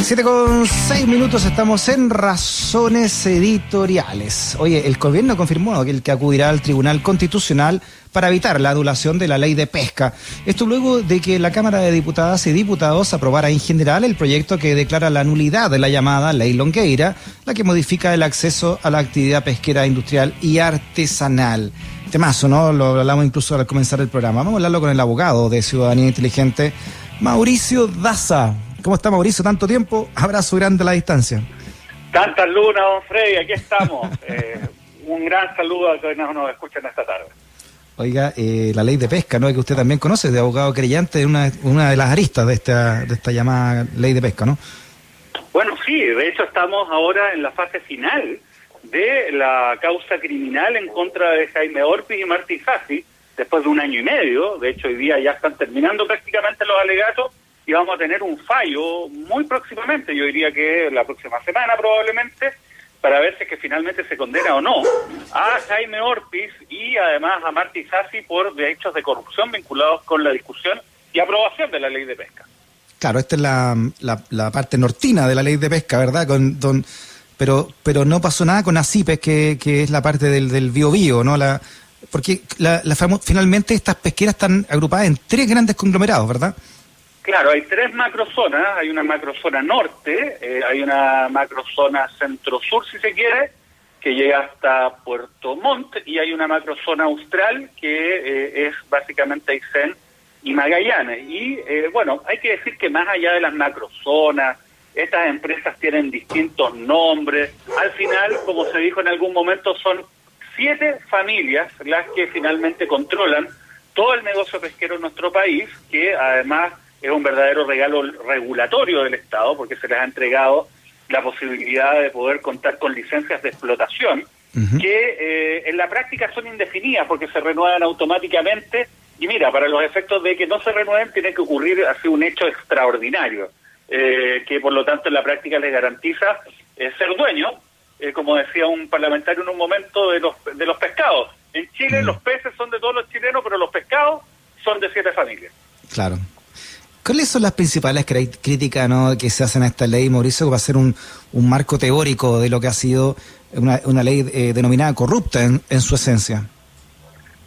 Siete con seis minutos estamos en razones editoriales. Oye, el gobierno confirmó que el que acudirá al Tribunal Constitucional para evitar la adulación de la ley de pesca. Esto luego de que la Cámara de Diputadas y Diputados aprobara en general el proyecto que declara la nulidad de la llamada Ley Longueira, la que modifica el acceso a la actividad pesquera industrial y artesanal. Temazo, ¿no? Lo hablamos incluso al comenzar el programa. Vamos a hablarlo con el abogado de Ciudadanía Inteligente, Mauricio Daza. ¿Cómo está Mauricio? Tanto tiempo, abrazo grande a la distancia. Tantas lunas, don Freddy, aquí estamos. Eh, un gran saludo a quienes nos escuchan esta tarde. Oiga, eh, la ley de pesca, ¿no? Que usted también conoce, de abogado creyente, una, una de las aristas de esta, de esta llamada ley de pesca, ¿no? Bueno, sí, de hecho estamos ahora en la fase final de la causa criminal en contra de Jaime Orpiz y Martín Sassi, después de un año y medio, de hecho hoy día ya están terminando prácticamente los alegatos y vamos a tener un fallo muy próximamente, yo diría que la próxima semana probablemente, para ver si es que finalmente se condena o no a Jaime Orpiz y además a Martí Sassi por hechos de corrupción vinculados con la discusión y aprobación de la ley de pesca. Claro, esta es la, parte nortina de la ley de pesca, ¿verdad? Con, don, pero pero no pasó nada con ACIPES, que, que es la parte del, del bio, bio ¿no? La, porque la, la, finalmente estas pesqueras están agrupadas en tres grandes conglomerados, ¿verdad? Claro, hay tres macrozonas. Hay una macrozona norte, eh, hay una macrozona centro-sur, si se quiere, que llega hasta Puerto Montt, y hay una macrozona austral que eh, es básicamente Aysén y Magallanes. Y eh, bueno, hay que decir que más allá de las macrozonas, estas empresas tienen distintos nombres. Al final, como se dijo en algún momento, son siete familias las que finalmente controlan todo el negocio pesquero en nuestro país, que además es un verdadero regalo regulatorio del Estado porque se les ha entregado la posibilidad de poder contar con licencias de explotación que eh, en la práctica son indefinidas porque se renuevan automáticamente y mira, para los efectos de que no se renueven tiene que ocurrir así un hecho extraordinario eh, que por lo tanto en la práctica les garantiza eh, ser dueño, como decía un parlamentario en un momento, de los, de los pescados. En Chile los peces son de todos los chilenos, pero los pescados son de siete familias. Claro. ¿Cuáles son las principales críticas ¿no? que se hacen a esta ley, Mauricio, que va a ser un, marco teórico de lo que ha sido una, ley eh, denominada corrupta en, en su esencia?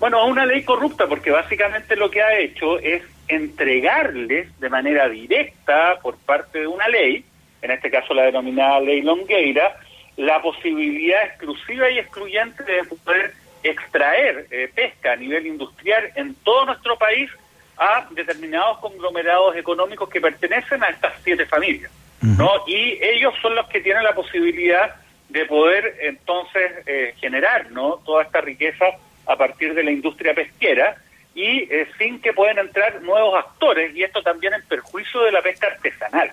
Bueno, una ley corrupta porque básicamente lo que ha hecho es entregarles de manera directa por parte de una ley, en este caso la denominada ley Longueira, la posibilidad exclusiva y excluyente de poder extraer eh, pesca a nivel industrial en todo nuestro país a determinados conglomerados económicos que pertenecen a estas siete familias, ¿no? Y ellos son los que tienen la posibilidad de poder entonces eh, generar, ¿no? Toda esta riqueza a partir de la industria pesquera y eh, sin que puedan entrar nuevos actores y esto también en perjuicio de la pesca artesanal.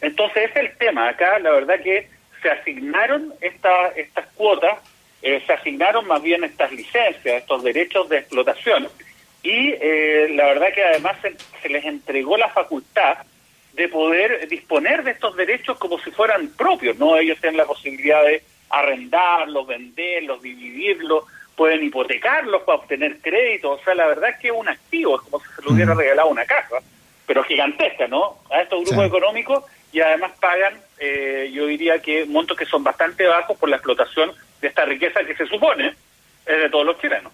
Entonces ese es el tema. Acá la verdad que se asignaron esta, estas cuotas, eh, se asignaron más bien estas licencias, estos derechos de explotación y eh, la verdad que además se, les entregó la facultad de poder disponer de estos derechos como si fueran propios, ¿no? Ellos tienen la posibilidad de arrendarlos, venderlos, dividirlos, pueden hipotecarlos para obtener crédito, o sea, la verdad es que es un activo, es como si se le hubiera regalado una casa, pero gigantesca, ¿no? A estos grupos económicos y además pagan, eh, yo diría que montos que son bastante bajos por la explotación de esta riqueza que se supone es de todos los chilenos.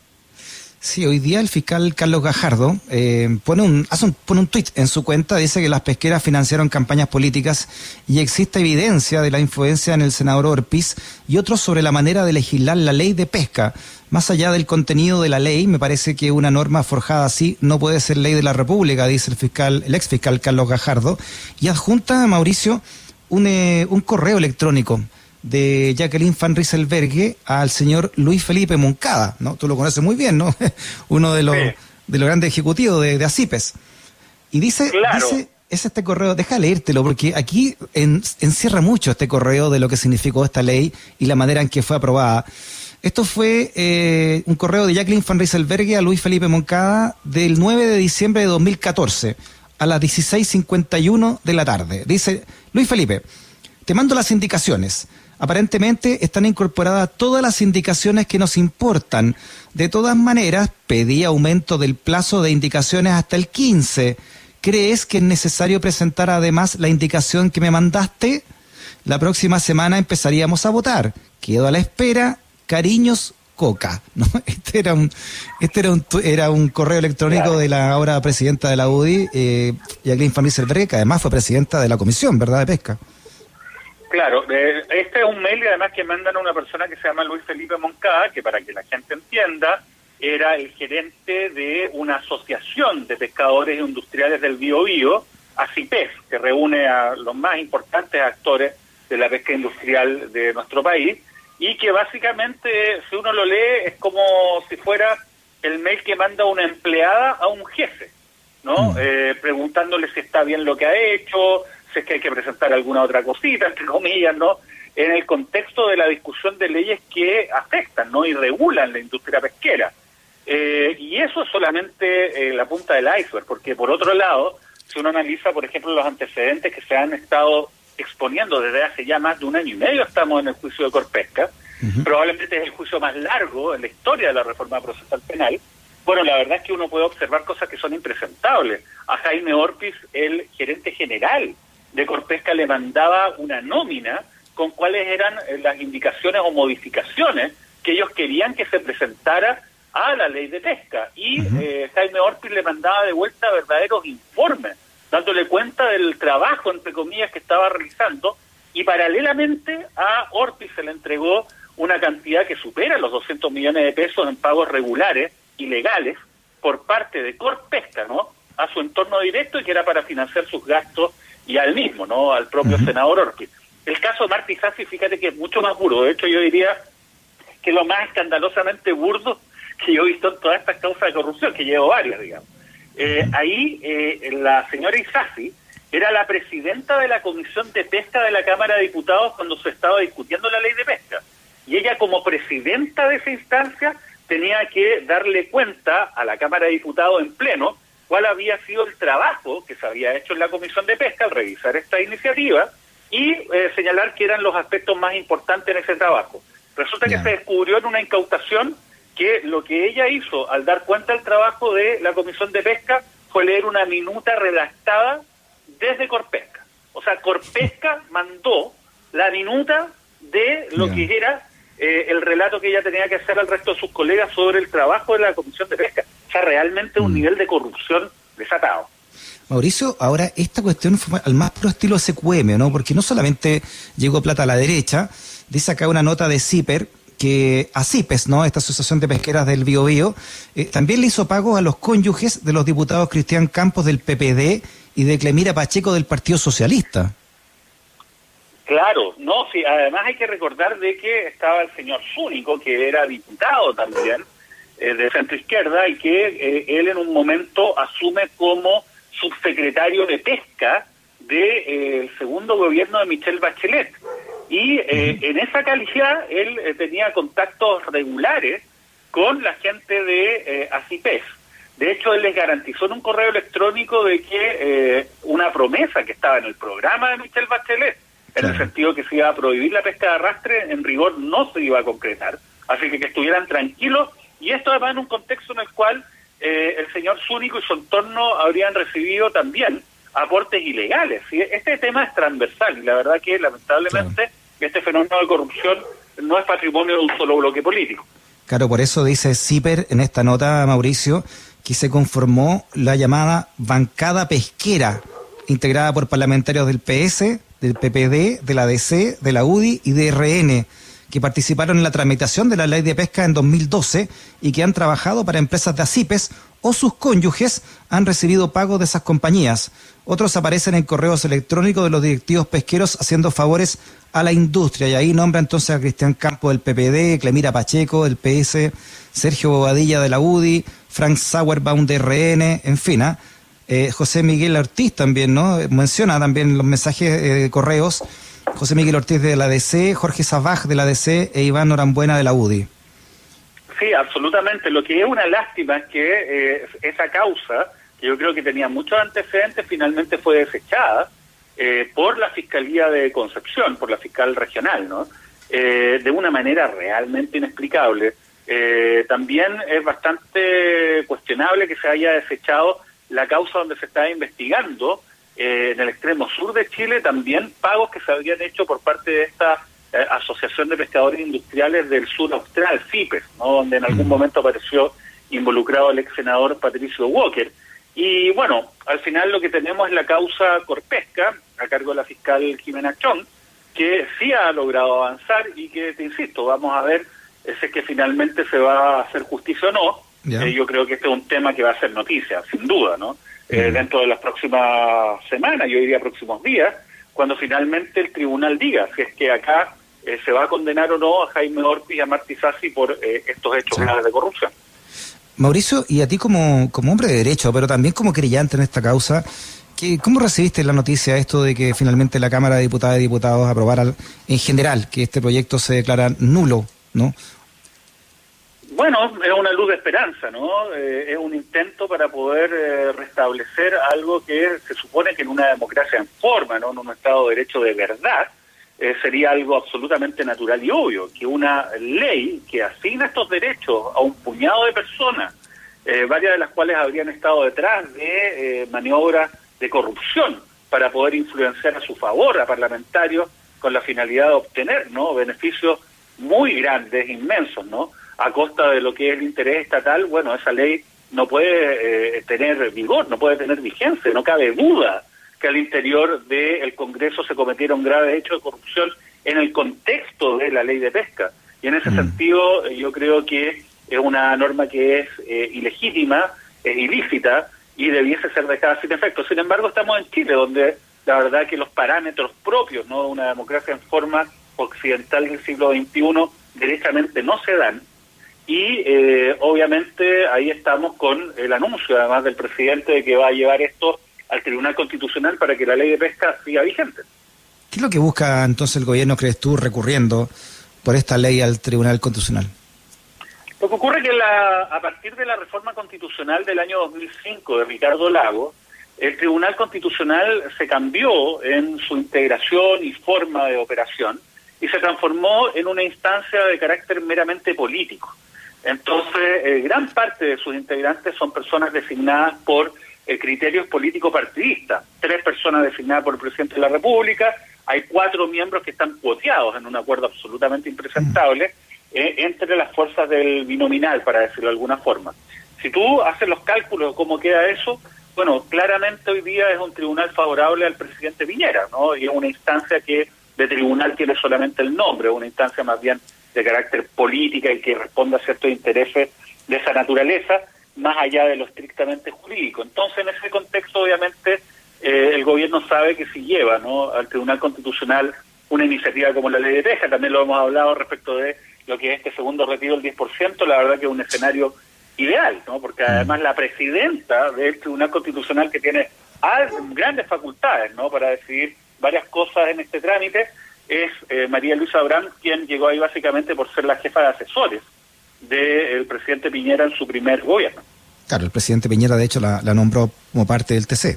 Sí, hoy día el fiscal Carlos Gajardo eh, pone un hace un, pone un tuit en su cuenta, dice que las pesqueras financiaron campañas políticas y existe evidencia de la influencia en el senador Orpiz y otros sobre la manera de legislar la ley de pesca. Más allá del contenido de la ley, me parece que una norma forjada así no puede ser ley de la República, dice el fiscal, el ex fiscal Carlos Gajardo, y adjunta a Mauricio un, eh, un correo electrónico de Jacqueline Van Rieselbergue al señor Luis Felipe Moncada, ¿no? Tú lo conoces muy bien, ¿no? Uno de los, de los grandes ejecutivos de, de ACIPES. Y dice, dice, es este correo, deja leértelo, porque aquí encierra mucho este correo de lo que significó esta ley y la manera en que fue aprobada. Esto fue eh, un correo de Jacqueline Van Rieselbergue a Luis Felipe Moncada del 9 de diciembre de 2014 a las 16.51 de la tarde. Dice, Luis Felipe, te mando las indicaciones. Aparentemente están incorporadas todas las indicaciones que nos importan. De todas maneras, pedí aumento del plazo de indicaciones hasta el 15, ¿crees que es necesario presentar además la indicación que me mandaste? La próxima semana empezaríamos a votar. Quedo a la espera. Cariños, Coca. ¿no? Este era un, este era un, era un correo electrónico de la ahora presidenta de la UDI, eh, Jacqueline Van que además fue presidenta de la Comisión, ¿verdad?, de Pesca. Claro, eh, este es un mail además que mandan a una persona que se llama Luis Felipe Moncada, que para que la gente entienda, era el gerente de una asociación de pescadores industriales del Bío Bío, ACIPES, que reúne a los más importantes actores de la pesca industrial de nuestro país, y que básicamente, si uno lo lee, es como si fuera el mail que manda una empleada a un jefe, ¿no? Mm. Eh, preguntándole si está bien lo que ha hecho, si es que hay que presentar alguna otra cosita, entre comillas, ¿no? En el contexto de la discusión de leyes que afectan, ¿no? Y regulan la industria pesquera. Eh, y eso es solamente eh, la punta del iceberg, porque por otro lado, si uno analiza, por ejemplo, los antecedentes que se han estado exponiendo desde hace ya más de un año y medio, estamos en el juicio de Corpesca, probablemente es el juicio más largo en la historia de la reforma procesal penal, bueno, la verdad es que uno puede observar cosas que son impresentables. A Jaime Orpiz, el gerente general de Corpesca le mandaba una nómina con cuáles eran eh, las indicaciones o modificaciones que ellos querían que se presentara a la ley de pesca. Y eh, Jaime Orpiz le mandaba de vuelta verdaderos informes, dándole cuenta del trabajo, entre comillas, que estaba realizando. Y paralelamente a Orpiz se le entregó una cantidad que supera los 200 millones de pesos en pagos regulares y legales por parte de Corpesca, ¿no? A su entorno directo y que era para financiar sus gastos y al mismo, ¿no? Al propio senador Ortiz. El caso de Martí Sassi, fíjate que es mucho más burdo. De hecho, yo diría que lo más escandalosamente burdo que yo he visto en todas estas causas de corrupción, que llevo varias, digamos. Eh, ahí eh, la señora Isasi era la presidenta de la Comisión de Pesca de la Cámara de Diputados cuando se estaba discutiendo la ley de pesca. Y ella como presidenta de esa instancia tenía que darle cuenta a la Cámara de Diputados en pleno cuál había sido el trabajo que se había hecho en la Comisión de Pesca al revisar esta iniciativa y eh, señalar que eran los aspectos más importantes en ese trabajo. Resulta que se descubrió en una incautación que lo que ella hizo al dar cuenta del trabajo de la Comisión de Pesca fue leer una minuta redactada desde Corpesca. O sea, Corpesca mandó la minuta de lo que era eh, el relato que ella tenía que hacer al resto de sus colegas sobre el trabajo de la Comisión de Pesca. O sea, realmente un mm. nivel de corrupción desatado. Mauricio, ahora esta cuestión fue al más puro estilo SQM, ¿no? Porque no solamente llegó plata a la derecha, dice acá una nota de CIPER que a CIPES, ¿no? Esta Asociación de Pesqueras del Biobío, eh, también le hizo pago a los cónyuges de los diputados Cristian Campos del PPD y de Clemira Pacheco del Partido Socialista. Claro, no, sí, además hay que recordar de que estaba el señor Zúnico, que era diputado también eh, de centro izquierda y que eh, él en un momento asume como subsecretario de pesca del de, eh, segundo gobierno de Michelle Bachelet. Y en esa calidad él tenía contactos regulares con la gente de ACIPES. De hecho, él les garantizó en un correo electrónico de que una promesa que estaba en el programa de Michelle Bachelet, en el sentido que se iba a prohibir la pesca de arrastre, en rigor no se iba a concretar. Así que que estuvieran tranquilos, y esto además en un contexto en el cual eh, el señor Zúnico y su entorno habrían recibido también aportes ilegales. Este tema es transversal y la verdad que lamentablemente este fenómeno de corrupción no es patrimonio de un solo bloque político. Claro, por eso dice CIPER en esta nota, Mauricio, que se conformó la llamada bancada pesquera, integrada por parlamentarios del PS, del PPD, de la DC, de la UDI y de RN, que participaron en la tramitación de la ley de pesca en 2012 y que han trabajado para empresas de ACIPES o sus cónyuges han recibido pagos de esas compañías. Otros aparecen en correos electrónicos de los directivos pesqueros haciendo favores a la industria. Y ahí nombra entonces a Cristian Campo del PPD, Clemira Pacheco del PS, Sergio Bobadilla de la UDI, Frank Sauerbaum de RN, en fin, ¿ah? Eh, José Miguel Ortiz también, ¿no? Menciona también los mensajes eh, de correos. José Miguel Ortiz de la DC, Jorge Sabaj de la DC e Iván Norambuena de la UDI. Sí, absolutamente. Lo que es una lástima es que eh, esa causa, que yo creo que tenía muchos antecedentes, finalmente fue desechada por la Fiscalía de Concepción, por la fiscal regional, ¿no? de una manera realmente inexplicable. también es bastante cuestionable que se haya desechado la causa donde se estaba investigando eh, en el extremo sur de Chile también pagos que se habían hecho por parte de esta eh, Asociación de Pescadores Industriales del Sur Austral, CIPES, donde en algún mm. momento apareció involucrado el ex senador Patricio Walker. Y bueno, al final lo que tenemos es la causa Corpesca, a cargo de la fiscal Jimena Chong, que sí ha logrado avanzar y que, te insisto, vamos a ver ese es que finalmente se va a hacer justicia o no. Eh, yo creo que este es un tema que va a ser noticia, sin duda, ¿no? Eh, dentro de las próximas semanas, yo diría próximos días, cuando finalmente el tribunal diga si es que acá eh, se va a condenar o no a Jaime Ortiz y a Martí Sassi por estos hechos graves de corrupción. Mauricio, y a ti como, como hombre de derecho, pero también como creyente en esta causa, ¿Cómo recibiste la noticia esto de que finalmente la Cámara de Diputadas y Diputados aprobara en general que este proyecto se declara nulo, ¿no? Bueno, es una luz de esperanza, ¿no? Eh, es un intento para poder eh, restablecer algo que se supone que en una democracia en forma, ¿no? En un Estado de Derecho de verdad, eh, sería algo absolutamente natural y obvio, que una ley que asigna estos derechos a un puñado de personas, varias de las cuales habrían estado detrás de maniobras de corrupción para poder influenciar a su favor a parlamentarios con la finalidad de obtener no beneficios muy grandes, inmensos, ¿no? A costa de lo que es el interés estatal, bueno, esa ley no puede eh, tener vigor, no puede tener vigencia, no cabe duda que al interior del Congreso se cometieron graves hechos de corrupción en el contexto de la ley de pesca. Y en ese mm. sentido, eh, yo creo que es una norma que es eh, ilegítima, es ilícita, y debiese ser dejada sin efecto. Sin embargo, estamos en Chile, donde la verdad que los parámetros propios ¿no? de una democracia en forma occidental del siglo XXI directamente no se dan. Y eh, obviamente ahí estamos con el anuncio, además del presidente, de que va a llevar esto al Tribunal Constitucional para que la ley de pesca siga vigente. ¿Qué es lo que busca entonces el gobierno, crees tú, recurriendo por esta ley al Tribunal Constitucional? Lo que ocurre es que la, a partir de la reforma constitucional del año 2005 de Ricardo Lago, el Tribunal Constitucional se cambió en su integración y forma de operación y se transformó en una instancia de carácter meramente político. Entonces, eh, gran parte de sus integrantes son personas designadas por eh, criterios político-partidistas. Tres personas designadas por el presidente de la República, hay cuatro miembros que están cuoteados en un acuerdo absolutamente impresentable. Eh, entre las fuerzas del binominal, para decirlo de alguna forma. Si tú haces los cálculos de cómo queda eso, bueno, claramente hoy día es un tribunal favorable al presidente Piñera, ¿no? Y es una instancia que de tribunal tiene solamente el nombre, una instancia más bien de carácter política y que responde a ciertos intereses de esa naturaleza, más allá de lo estrictamente jurídico. Entonces, en ese contexto, obviamente, eh, el gobierno sabe que si lleva ¿no? al Tribunal Constitucional una iniciativa como la ley de pesca, también lo hemos hablado respecto de lo que es este segundo retiro del 10%, la verdad que es un escenario ideal, ¿no? Porque mm. además la presidenta del Tribunal Constitucional que tiene grandes facultades, ¿no? Para decidir varias cosas en este trámite, es eh, María Luisa Abrán, quien llegó ahí básicamente por ser la jefa de asesores del presidente Piñera en su primer gobierno. Claro, el presidente Piñera de hecho la, la nombró como parte del TC.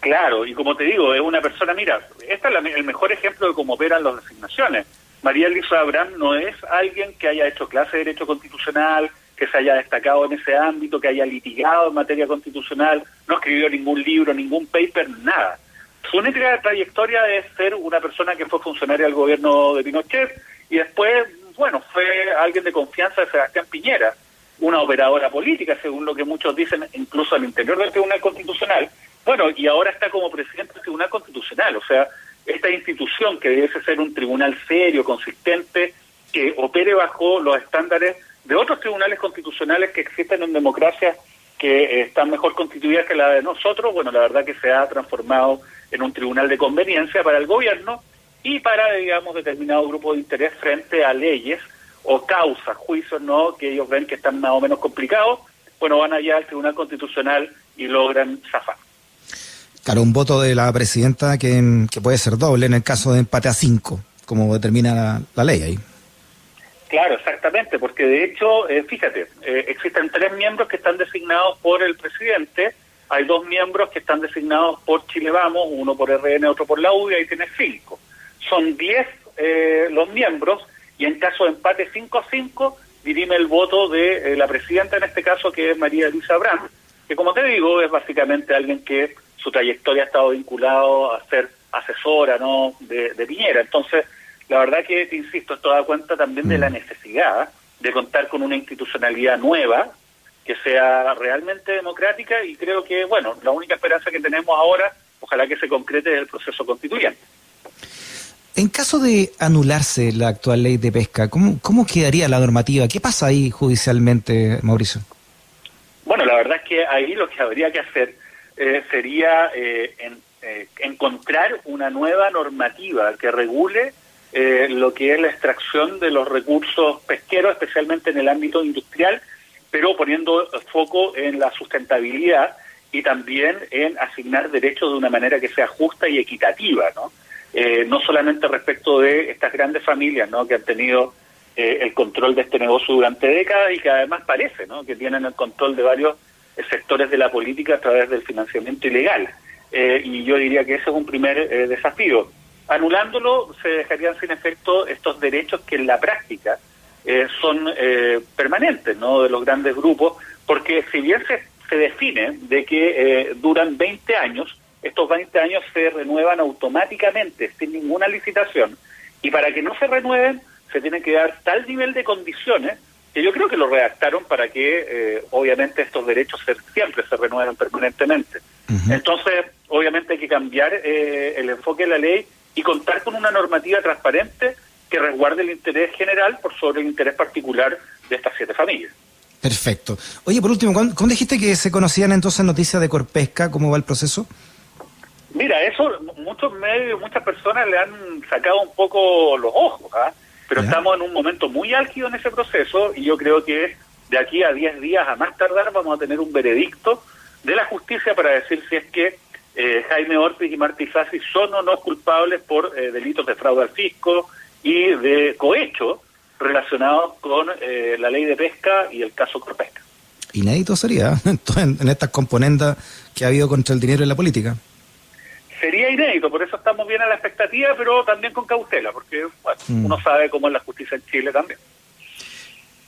Claro, y como te digo, es una persona, mira, este es el mejor ejemplo de cómo operan las designaciones. María Luisa Abraham no es alguien que haya hecho clase de Derecho Constitucional, que se haya destacado en ese ámbito, que haya litigado en materia constitucional, no escribió ningún libro, ningún paper, nada. Su única trayectoria es ser una persona que fue funcionaria del gobierno de Pinochet y después, bueno, fue alguien de confianza de Sebastián Piñera, una operadora política, según lo que muchos dicen, incluso al interior del Tribunal Constitucional. Bueno, y ahora está como presidente del Tribunal Constitucional, o sea, esta institución que debe ser un tribunal serio, consistente, que opere bajo los estándares de otros tribunales constitucionales que existen en democracias que están mejor constituidas que la de nosotros, bueno, la verdad que se ha transformado en un tribunal de conveniencia para el gobierno y para, digamos, determinado grupo de interés frente a leyes o causas, juicios, ¿no?, que ellos ven que están más o menos complicados, bueno, van allá al Tribunal Constitucional y logran zafar. Claro, un voto de la presidenta que, puede ser doble en el caso de empate a cinco, como determina la, ley ahí. Claro, exactamente, porque de hecho, eh, fíjate, eh, existen tres miembros que están designados por el presidente, hay dos miembros que están designados por Chile Vamos, uno por RN, otro por la UDI, ahí tiene cinco. Son diez eh, los miembros y en caso de empate cinco a cinco dirime el voto de la presidenta en este caso, que es María Luisa Brandt, que como te digo, es básicamente alguien que su trayectoria ha estado vinculado a ser asesora ¿no? de, de Piñera. Entonces, la verdad que, te insisto, esto da cuenta también de la mm. necesidad de contar con una institucionalidad nueva, que sea realmente democrática y creo que, bueno, la única esperanza que tenemos ahora, ojalá que se concrete el proceso constituyente. En caso de anularse la actual ley de pesca, ¿cómo, cómo quedaría la normativa? ¿Qué pasa ahí judicialmente, Mauricio? Bueno, la verdad es que ahí lo que habría que hacer eh, sería eh, eh, encontrar una nueva normativa que regule lo que es la extracción de los recursos pesqueros, especialmente en el ámbito industrial, pero poniendo foco en la sustentabilidad y también en asignar derechos de una manera que sea justa y equitativa, ¿no? no solamente respecto de estas grandes familias, ¿no? Que han tenido el control de este negocio durante décadas y que además parece, ¿no? Que tienen el control de varios sectores de la política a través del financiamiento ilegal. Eh, y yo diría que ese es un primer eh, desafío. Anulándolo, se dejarían sin efecto estos derechos que en la práctica eh, son permanentes ¿no? de los grandes grupos, porque si bien se, se define de que duran 20 años, estos 20 años se renuevan automáticamente, sin ninguna licitación, y para que no se renueven, se tiene que dar tal nivel de condiciones que yo creo que lo redactaron para que eh, obviamente estos derechos siempre se renueven permanentemente. Entonces, obviamente hay que cambiar eh, el enfoque de la ley y contar con una normativa transparente que resguarde el interés general por sobre el interés particular de estas siete familias. Perfecto. Oye, por último, ¿cómo dijiste que se conocían entonces noticias de Corpesca? ¿Cómo va el proceso? Mira, eso muchos medios, muchas personas le han sacado un poco los ojos. ¿ah? Pero estamos en un momento muy álgido en ese proceso y yo creo que de aquí a 10 días a más tardar vamos a tener un veredicto de la justicia para decir si es que eh, Jaime Ortiz y Martí Fassi son o no culpables por eh, delitos de fraude al fisco y de cohecho relacionados con eh, la ley de pesca y el caso Corpesca. Inédito sería en, en estas componendas que ha habido contra el dinero en la política sería inédito, por eso estamos bien a la expectativa, pero también con cautela, porque mm. uno sabe cómo es la justicia en Chile también.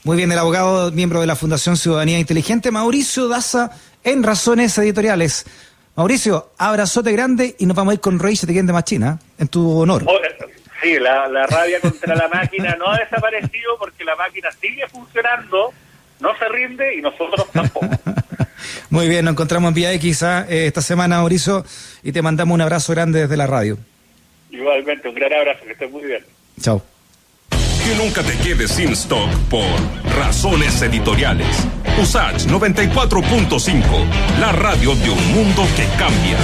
Muy bien, el abogado, miembro de la Fundación Ciudadanía Inteligente, Mauricio Daza, en Razones Editoriales. Mauricio, abrazote grande y nos vamos a ir con Rey Chetequén de Machina, en tu honor. Eh, sí, la, la rabia contra la máquina no ha desaparecido porque la máquina sigue funcionando, no se rinde y nosotros tampoco. Muy bien, nos encontramos en Vía X eh, esta semana, Mauricio, y te mandamos un abrazo grande desde la radio. Igualmente, un gran abrazo, que estés muy bien. Chao. Que nunca te quedes sin stock por razones editoriales. Usage 94.5, la radio de un mundo que cambia.